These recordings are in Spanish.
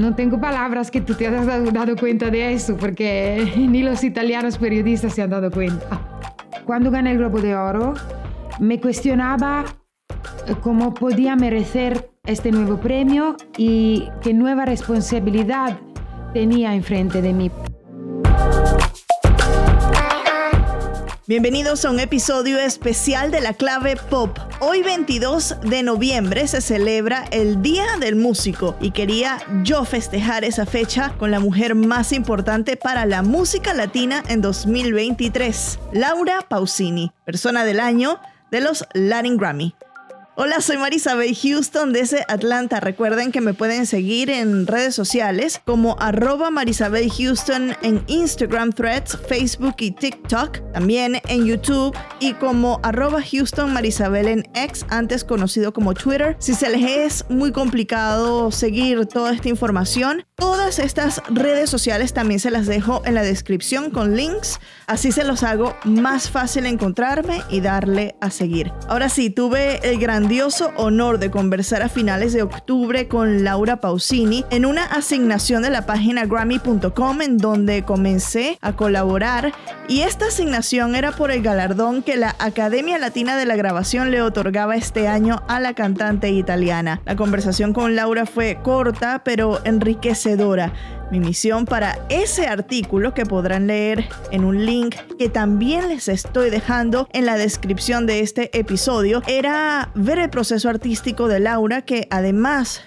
no tengo palabras que tú te has dado, cuenta de eso, porque ni los italianos periodistas se han dado cuenta. Cuando gané el Globo de Oro, me cuestionaba eh, cómo podía merecer este nuevo premio y qué nueva responsabilidad tenía enfrente de mí. Bienvenidos a un episodio especial de la clave pop. Hoy 22 de noviembre se celebra el Día del Músico y quería yo festejar esa fecha con la mujer más importante para la música latina en 2023, Laura Pausini, persona del año de los Latin Grammy. Hola, soy Marisabel Houston desde Atlanta. Recuerden que me pueden seguir en redes sociales como arroba Marisabel Houston en Instagram, Threads, Facebook y TikTok. También en YouTube y como arroba Houston Marisabel en X, antes conocido como Twitter. Si se les es muy complicado seguir toda esta información, todas estas redes sociales también se las dejo en la descripción con links. Así se los hago más fácil encontrarme y darle a seguir. Ahora sí, tuve el gran grandioso honor de conversar a finales de octubre con Laura Pausini en una asignación de la página grammy.com en donde comencé a colaborar y esta asignación era por el galardón que la Academia Latina de la Grabación le otorgaba este año a la cantante italiana. La conversación con Laura fue corta pero enriquecedora mi misión para ese artículo que podrán leer en un link que también les estoy dejando en la descripción de este episodio. Era ver el proceso artístico de Laura que además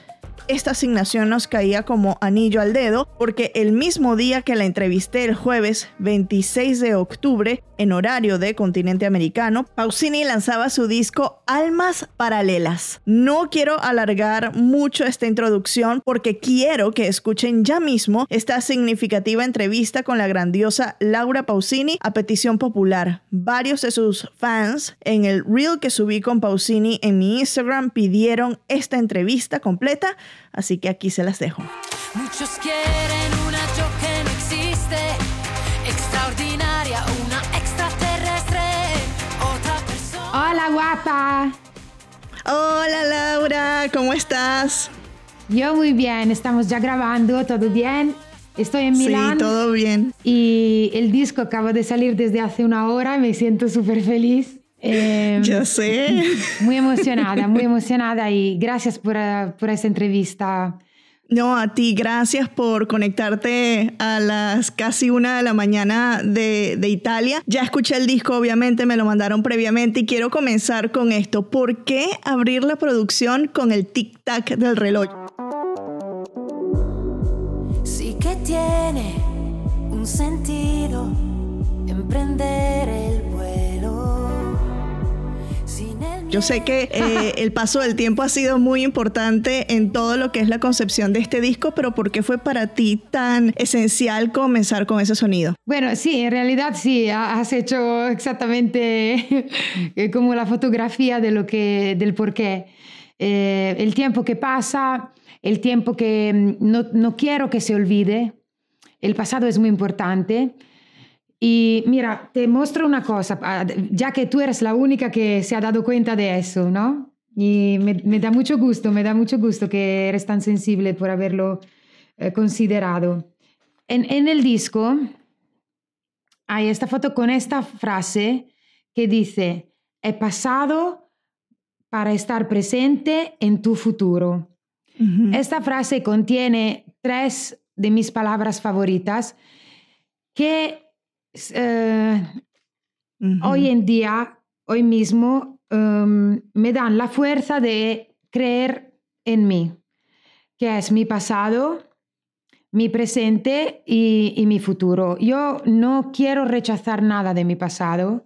esta asignación nos caía como anillo al dedo porque el mismo día que la entrevisté el jueves 26 de octubre en horario de continente americano, Pausini lanzaba su disco Almas Paralelas. No quiero alargar mucho esta introducción porque quiero que escuchen ya mismo esta significativa entrevista con la grandiosa Laura Pausini a petición popular. Varios de sus fans en el reel que subí con Pausini en mi Instagram pidieron esta entrevista completa Así que aquí se las dejo. Muchos quieren una que no existe, extraordinaria, una extraterrestre, otra persona. Hola, guapa. Hola, Laura, ¿cómo estás? Yo muy bien, estamos ya grabando, todo bien. Estoy en Milán. Sí, todo bien. Y el disco acaba de salir desde hace una hora, me siento súper feliz. Eh, ya sé. Muy emocionada, muy emocionada y gracias por, uh, por esta entrevista. No, a ti, gracias por conectarte a las casi una de la mañana de, de, Italia. Ya escuché el disco, obviamente, me lo mandaron previamente y quiero comenzar con esto. ¿Por qué abrir la producción con el tic-tac del reloj? Sí que tiene un sentido emprender Yo sé que eh, el paso del tiempo ha sido muy importante en todo lo que es la concepción de este disco, pero ¿por qué fue para ti tan esencial comenzar con ese sonido? Bueno, sí, en realidad sí, has hecho exactamente como la fotografía de lo que, del por qué. Eh, el tiempo que pasa, el tiempo que mm, no, no quiero que se olvide, el pasado es muy importante. Y mira, te muestro una cosa, ah, ya que tú eres la única que se ha dado cuenta de eso, ¿no? Y me, da mucho gusto, me da mucho gusto que eres tan sensible por haberlo eh, considerado. En, en el disco hay esta foto con esta frase que dice, he pasado para estar presente en tu futuro. Esta frase contiene tres de mis palabras favoritas que eh, hoy en día, hoy mismo, em, me dan la fuerza de creer en mí, que es mi pasado, mi presente y, y mi futuro. Yo no quiero rechazar nada de mi pasado,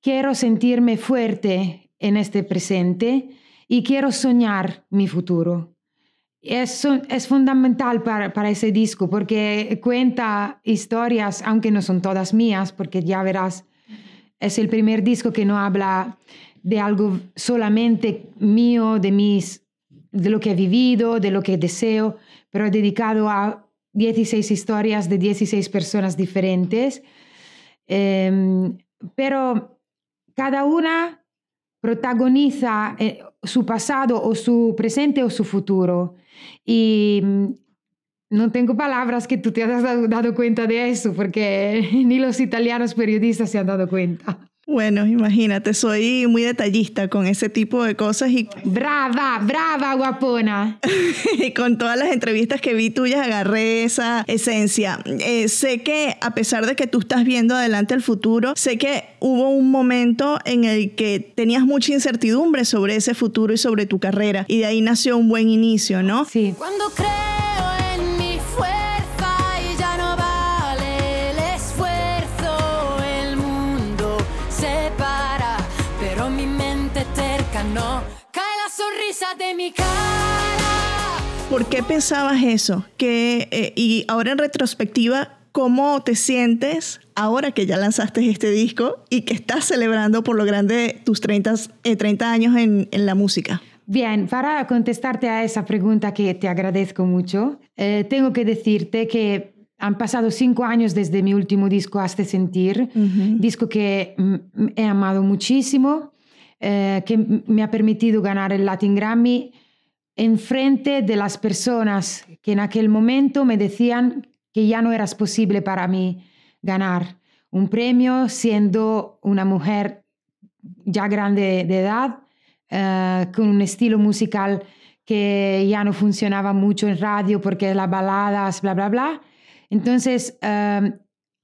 quiero sentirme fuerte en este presente y quiero soñar mi futuro. Es, es fundamental para, para, ese disco porque cuenta historias, aunque no son todas mías, porque ya verás, es el primer disco que no habla de algo solamente mío, de, mis, de lo que he vivido, de lo que deseo, pero dedicado a 16 historias de 16 personas diferentes. Em, pero cada una protagoniza eh, su pasado o su presente o su futuro. Y mm, no tengo palabras que tú te hayas dado cuenta de eso, porque ni los italianos periodistas se han dado cuenta. Bueno, imagínate, soy muy detallista con ese tipo de cosas y... Brava, brava, guapona. y con todas las entrevistas que vi tuyas agarré esa esencia. Eh, sé que a pesar de que tú estás viendo adelante el futuro, sé que hubo un momento en el que tenías mucha incertidumbre sobre ese futuro y sobre tu carrera y de ahí nació un buen inicio, ¿no? Sí. Cuando de mi cara. ¿Por qué pensabas eso? Que, eh, y ahora en retrospectiva, ¿cómo te sientes ahora que ya lanzaste este disco y que estás celebrando por lo grande tus 30, 30 eh, años en, en, la música? Bien, para contestarte a esa pregunta que te agradezco mucho, eh, tengo que decirte que han pasado cinco años desde mi último disco, Hazte Sentir, disco que he amado muchísimo eh, que me ha permitido ganar el Latin Grammy en frente de las personas que en aquel momento me decían que ya no era posible para mí ganar un premio siendo una mujer ya grande de edad, eh, con un estilo musical que ya no funcionaba mucho en radio porque las baladas, bla, bla, bla. Entonces, eh,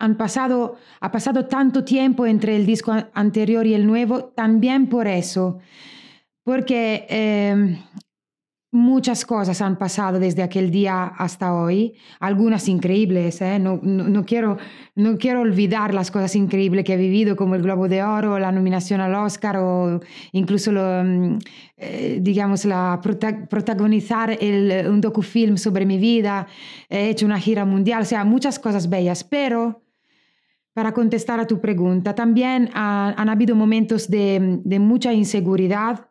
han pasado, ha pasado tanto tiempo entre el disco anterior y el nuevo, también por eso, porque eh, muchas cosas han pasado desde aquel día hasta hoy, algunas increíbles, ¿eh? no, no, quiero, no quiero olvidar las cosas increíbles que he vivido, como el Globo de Oro, la nominación al Oscar o incluso, lo, mm, eh, digamos, la protagonizar el, un docufilm sobre mi vida, he hecho una gira mundial, o sea, muchas cosas bellas, pero para contestar a tu pregunta, también han habido momentos de, mucha inseguridad,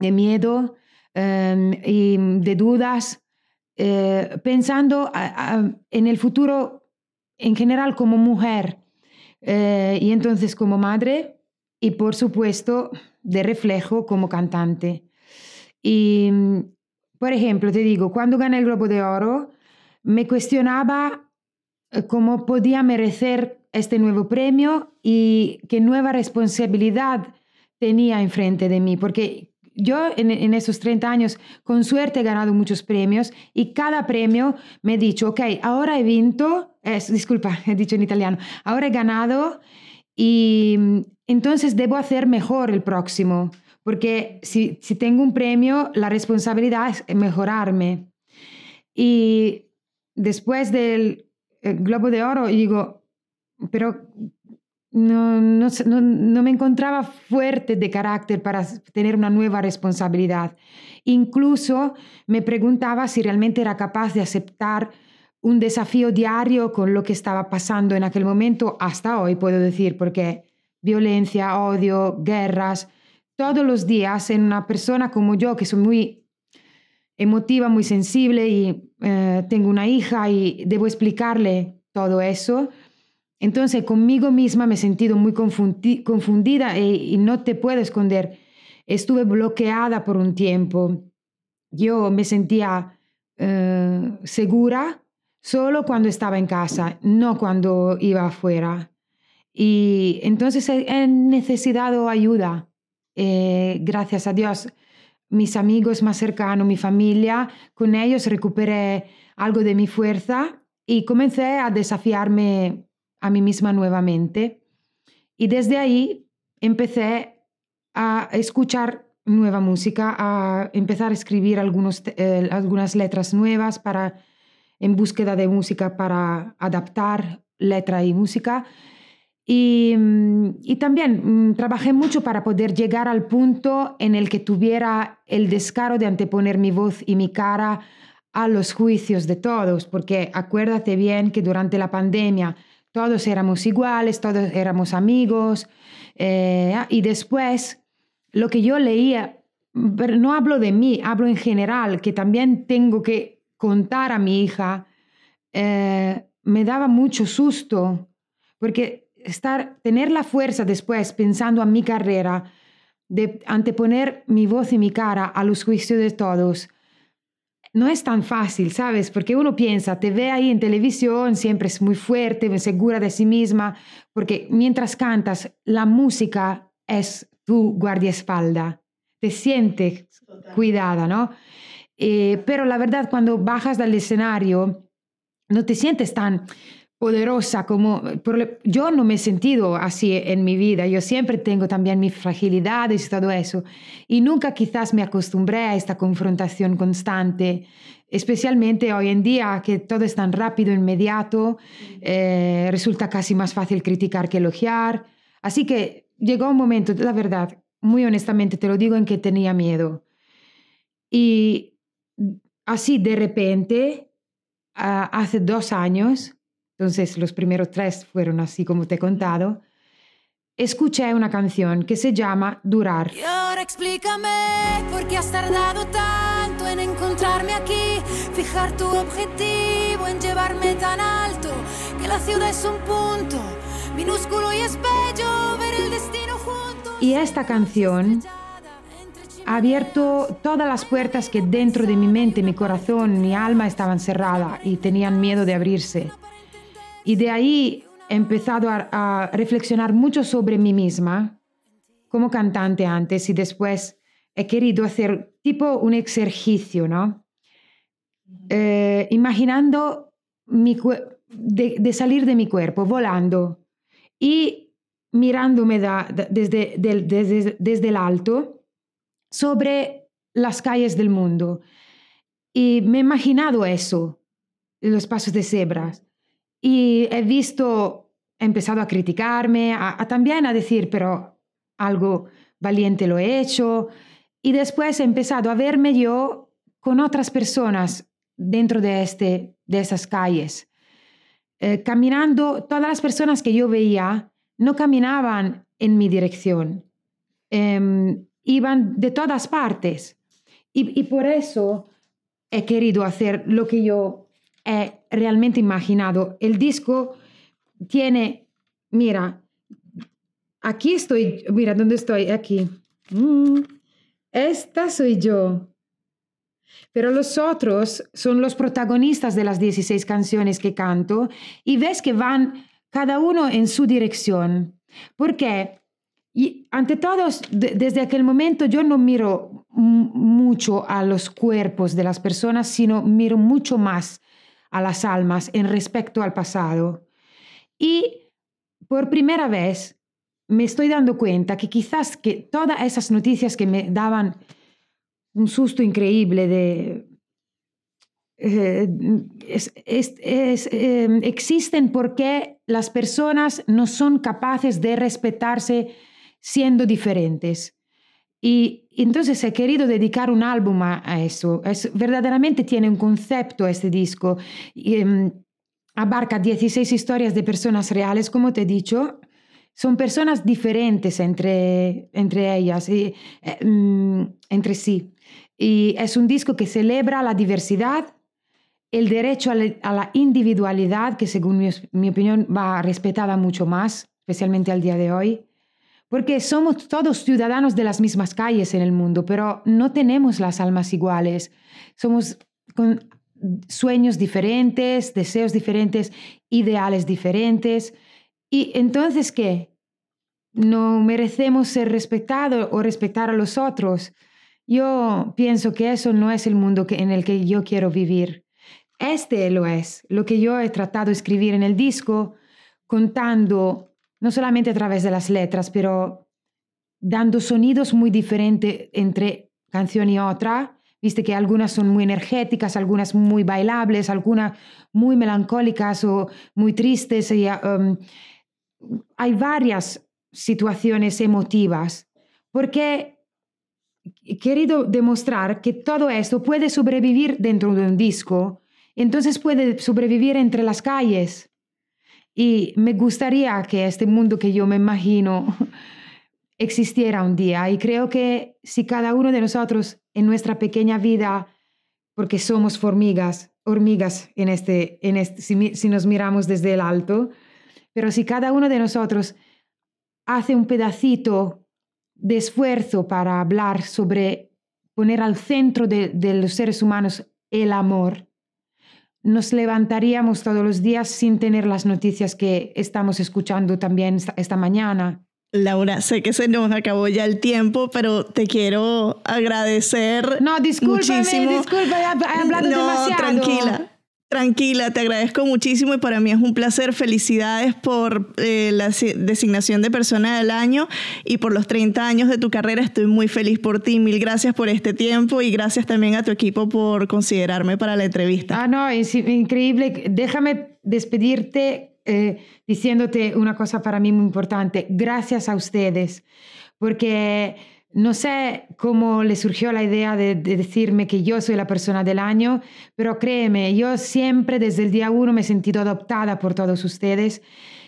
de miedo em, y de dudas, eh, pensando en el futuro en general como mujer eh, y entonces como madre y por supuesto de reflejo como cantante. Y, por ejemplo, te digo, cuando gané el Globo de Oro, me cuestionaba eh, cómo podía merecer este nuevo premio y qué nueva responsabilidad tenía enfrente de mí, porque yo en, esos 30 años con suerte he ganado muchos premios y cada premio me he dicho, ok, ahora he vinto, disculpa, he dicho en italiano, ahora he ganado y entonces debo hacer mejor el próximo, porque si, si tengo un premio, la responsabilidad es mejorarme. Y después del Globo de Oro, digo, pero no, no, no, me encontraba fuerte de carácter para tener una nueva responsabilidad. Incluso me preguntaba si realmente era capaz de aceptar un desafío diario con lo que estaba pasando en aquel momento, hasta hoy puedo decir, porque violencia, odio, guerras, todos los días en una persona como yo, que soy muy emotiva, muy sensible y eh, tengo una hija y debo explicarle todo eso, entonces, conmigo misma me he sentido muy confundida e, y no te puedo esconder. Estuve bloqueada por un tiempo. Yo me sentía eh, segura solo cuando estaba en casa, no cuando iba afuera. Y entonces he, necesitado ayuda. Eh, gracias a Dios, mis amigos más cercanos, mi familia, con ellos recuperé algo de mi fuerza y comencé a desafiarme a mí misma nuevamente. Y desde ahí empecé a escuchar nueva música, a empezar a escribir algunos, eh, algunas letras nuevas para, en búsqueda de música para adaptar letra y música. Y, también mm, trabajé mucho para poder llegar al punto en el que tuviera el descaro de anteponer mi voz y mi cara a los juicios de todos, porque acuérdate bien que durante la pandemia todos éramos iguales, todos éramos amigos. Eh, y después, lo que yo leía, pero no hablo de mí, hablo en general, que también tengo que contar a mi hija, eh, me daba mucho susto, porque estar, tener la fuerza después, pensando en mi carrera, de anteponer mi voz y mi cara a los juicios de todos, no es tan fácil, ¿sabes? Porque uno piensa, te ve ahí en televisión, siempre es muy fuerte, segura de sí misma, porque mientras cantas, la música es tu guardiaespalda, te sientes cuidada, ¿no? Eh, pero la verdad, cuando bajas del escenario, no te sientes tan poderosa como yo no me he sentido así en mi vida. Yo siempre tengo también mis fragilidades y todo eso. Y nunca quizás me acostumbré a esta confrontación constante, especialmente hoy en día que todo es tan rápido, inmediato, eh, resulta casi más fácil criticar que elogiar. Así que llegó un momento, la verdad, muy honestamente te lo digo, en que tenía miedo. Y así de repente, ah, hace dos años, entonces los primeros tres fueron así como te he contado, escuché una canción que se llama Durar. Y ahora explícame por qué has tardado tanto en encontrarme aquí, fijar tu objetivo en llevarme tan alto, que la ciudad es un punto minúsculo y es bello ver el destino junto. Y esta canción ha abierto todas las puertas que dentro de mi mente, mi corazón, mi alma estaban cerradas y tenían miedo de abrirse. Y de ahí he empezado a, reflexionar mucho sobre mí misma como cantante antes y después he querido hacer tipo un ejercicio, ¿no? Eh, imaginando de, salir de mi cuerpo, volando y mirándome desde, desde, desde el alto sobre las calles del mundo. Y me he imaginado eso, los pasos de cebras. Y he visto, he empezado a criticarme, a, también a decir, pero algo valiente lo he hecho. Y después he empezado a verme yo con otras personas dentro de, este, de esas calles. Eh, caminando, todas las personas que yo veía no caminaban en mi dirección, em, iban de todas partes. Y, y por eso he querido hacer lo que yo he realmente imaginado. El disco tiene, mira, aquí estoy, mira, ¿dónde estoy? Aquí. Mm, esta soy yo. Pero los otros son los protagonistas de las 16 canciones que canto y ves que van cada uno en su dirección. Porque y ante todo, desde aquel momento yo no miro mucho a los cuerpos de las personas, sino miro mucho más a las almas en respecto al pasado. Y por primera vez me estoy dando cuenta que quizás que todas esas noticias que me daban un susto increíble de... Eh, em, existen porque las personas no son capaces de respetarse siendo diferentes. Y entonces he querido dedicar un álbum a, eso. Es, verdaderamente tiene un concepto este disco. Em, abarca 16 historias de personas reales, como te he dicho. Son personas diferentes entre, entre ellas, y, eh, mm, entre sí. Y es un disco que celebra la diversidad, el derecho a, la individualidad, que según mi, mi opinión va respetada mucho más, especialmente al día de hoy porque somos todos ciudadanos de las mismas calles en el mundo, pero no tenemos las almas iguales. Somos con sueños diferentes, deseos diferentes, ideales diferentes. ¿Y entonces qué? ¿No merecemos ser respetados o respetar a los otros? Yo pienso que eso no es el mundo en el que yo quiero vivir. Este lo es, lo que yo he tratado de escribir en el disco, contando no solamente a través de las letras, pero dando sonidos muy diferentes entre canción y otra. Viste que algunas son muy energéticas, algunas muy bailables, algunas muy melancólicas o muy tristes. Um, hay varias situaciones emotivas porque he querido demostrar que todo esto puede sobrevivir dentro de un disco, entonces puede sobrevivir entre las calles y me gustaría que este mundo que yo me imagino existiera un día. Y creo que si cada uno de nosotros en nuestra pequeña vida, porque somos hormigas, hormigas en este, en este si, nos miramos desde el alto, pero si cada uno de nosotros hace un pedacito de esfuerzo para hablar sobre poner al centro de los seres humanos el amor, nos levantaríamos todos los días sin tener las noticias que estamos escuchando también esta, mañana. Laura, sé que se nos acabó ya el tiempo, pero te quiero agradecer. No, discúlpame, muchísimo. disculpa, he hablado no, demasiado. Tranquila. Tranquila, te agradezco muchísimo y para mí es un placer. Felicidades por eh, la designación de persona del año y por los 30 años de tu carrera. Estoy muy feliz por ti. Mil gracias por este tiempo y gracias también a tu equipo por considerarme para la entrevista. Ah, no, es increíble. Déjame despedirte eh, diciéndote una cosa para mí muy importante. Gracias a ustedes, porque no sé cómo le surgió la idea de, decirme que yo soy la persona del año, pero créeme, yo siempre desde el día uno me he sentido adoptada por todos ustedes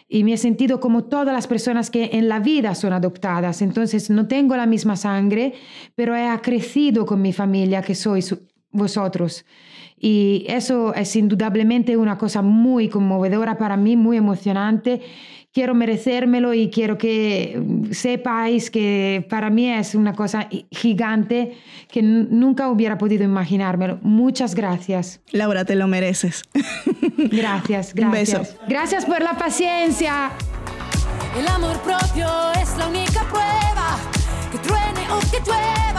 y me he sentido como todas las personas que en la vida son adoptadas. Entonces no tengo la misma sangre, pero he crecido con mi familia que sois vosotros. Y eso es indudablemente una cosa muy conmovedora para mí, muy emocionante quiero merecérmelo y quiero que mm, sepáis que para mí es una cosa gigante que nunca hubiera podido imaginármelo. Muchas gracias. Laura, te lo mereces. Gracias, gracias. Un beso. Gracias por la paciencia. El amor propio es la única prueba que truene o que llueva.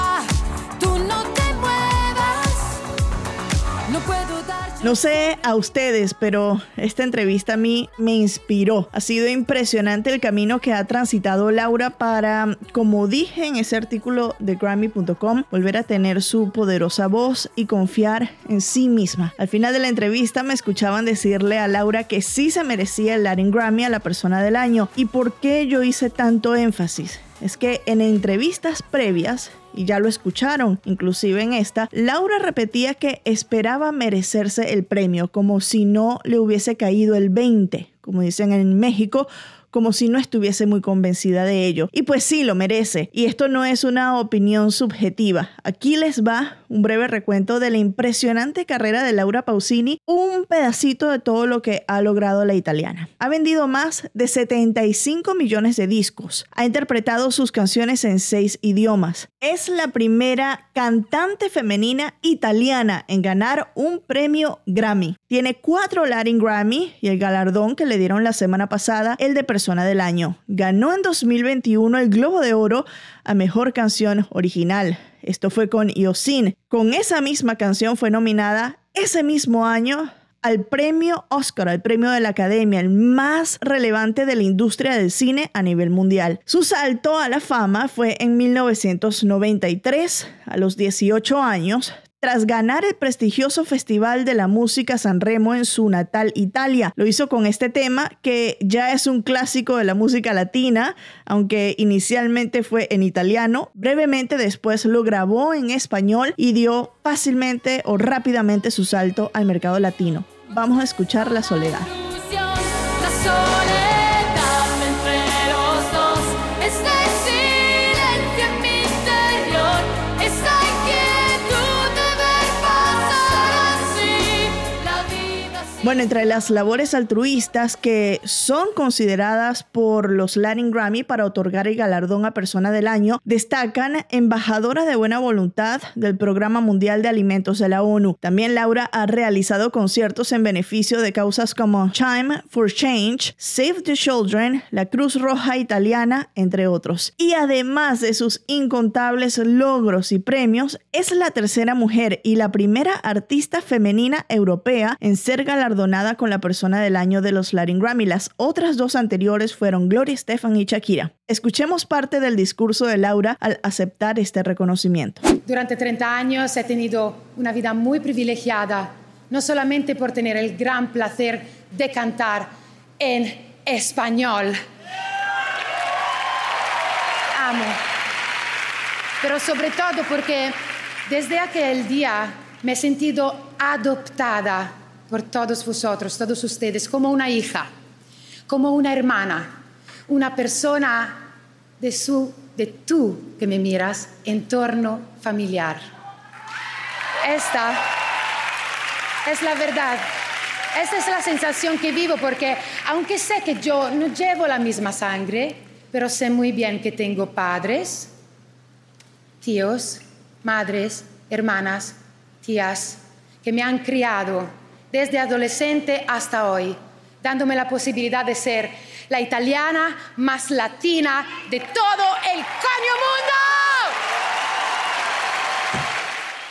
No sé a ustedes, pero esta entrevista a mí me inspiró. Ha sido impresionante el camino que ha transitado Laura para, como dije en ese artículo de Grammy.com, volver a tener su poderosa voz y confiar en sí misma. Al final de la entrevista me escuchaban decirle a Laura que sí se merecía el Latin Grammy a la persona del año. ¿Y por qué yo hice tanto énfasis? Es que en entrevistas previas y ya lo escucharon, inclusive en esta, Laura repetía que esperaba merecerse el premio, como si no le hubiese caído el 20, como dicen en México, como si no estuviese muy convencida de ello. Y pues sí, lo merece. Y esto no es una opinión subjetiva. Aquí les va un breve recuento de la impresionante carrera de Laura Pausini, un pedacito de todo lo que ha logrado la italiana. Ha vendido más de 75 millones de discos, ha interpretado sus canciones en seis idiomas, es la primera cantante femenina italiana en ganar un premio Grammy. Tiene cuatro Latin Grammy y el galardón que le dieron la semana pasada, el de persona del año. Ganó en 2021 el Globo de Oro a Mejor Canción Original. Esto fue con Yosin. Con esa misma canción fue nominada ese mismo año al premio Oscar, al premio de la Academia, el más relevante de la industria del cine a nivel mundial. Su salto a la fama fue en 1993, a los 18 años, tras ganar el prestigioso Festival de la Música San Remo en su natal Italia. Lo hizo con este tema que ya es un clásico de la música latina, aunque inicialmente fue en italiano. Brevemente después lo grabó en español y dio fácilmente o rápidamente su salto al mercado latino. Vamos a escuchar La Soledad. Bueno, entre las labores altruistas que son consideradas por los Latin Grammy para otorgar el galardón a persona del año, destacan embajadora de buena voluntad del Programa Mundial de Alimentos de la ONU. También Laura ha realizado conciertos en beneficio de causas como Chime for Change, Save the Children, la Cruz Roja Italiana, entre otros. Y además de sus incontables logros y premios, es la tercera mujer y la primera artista femenina europea en ser galardonada con la persona del año de los Latin Grammy. Las otras dos anteriores fueron Gloria Estefan y Shakira. Escuchemos parte del discurso de Laura al aceptar este reconocimiento. Durante 30 años he tenido una vida muy privilegiada, no solamente por tener el gran placer de cantar en español. Amo. Pero sobre todo porque desde aquel día me he sentido adoptada por todos vosotros, todos ustedes, como una hija, como una hermana, una persona de, su, de tú que me miras, entorno familiar. Esta es la verdad. Esta es la sensación que vivo porque aunque sé que yo no llevo la misma sangre, pero sé muy bien que tengo padres, tíos, madres, hermanas, tías, que me han criado desde adolescente hasta hoy, dándome la posibilidad de ser la italiana más latina de todo el coño mundo.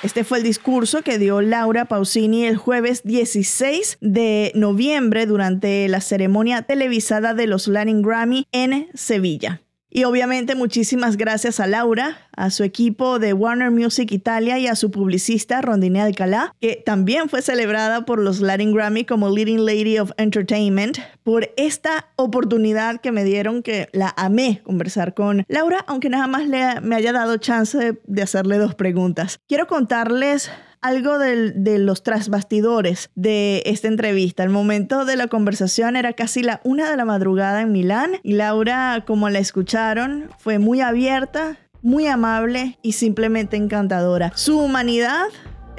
Este fue el discurso que dio Laura Pausini el jueves 16 de noviembre durante la ceremonia televisada de los Latin Grammy en Sevilla. Y obviamente muchísimas gracias a Laura, a su equipo de Warner Music Italia y a su publicista Rondine Alcalá, que también fue celebrada por los Latin Grammy como Leading Lady of Entertainment, por esta oportunidad que me dieron que la amé conversar con Laura, aunque nada más le, me haya dado chance de hacerle dos preguntas. Quiero contarles algo de los trasbastidores de esta entrevista. El momento de la conversación era casi la una de la madrugada en Milán y Laura, como la escucharon, fue muy abierta, muy amable y simplemente encantadora. Su humanidad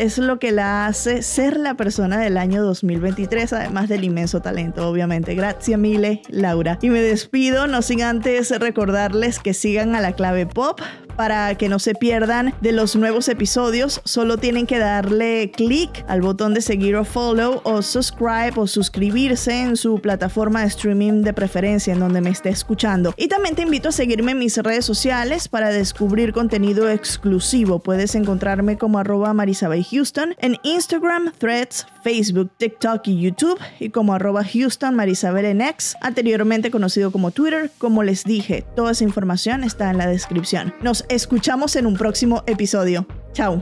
es lo que la hace ser la persona del año 2023, además del inmenso talento, obviamente. Gracias mille, Laura. Y me despido, no sin antes recordarles que sigan a la clave pop para que no se pierdan de los nuevos episodios. Solo tienen que darle clic al botón de seguir o follow o subscribe o suscribirse en su plataforma de streaming de preferencia en donde me esté escuchando. Y también te invito a seguirme en mis redes sociales para descubrir contenido exclusivo. Puedes encontrarme como arroba Marisabel Houston en Instagram, Threads, Facebook, TikTok y YouTube y como arroba Houston Marisabel en X, anteriormente conocido como Twitter. Como les dije, toda esa información está en la descripción. Nos escuchamos en un próximo episodio. Chao.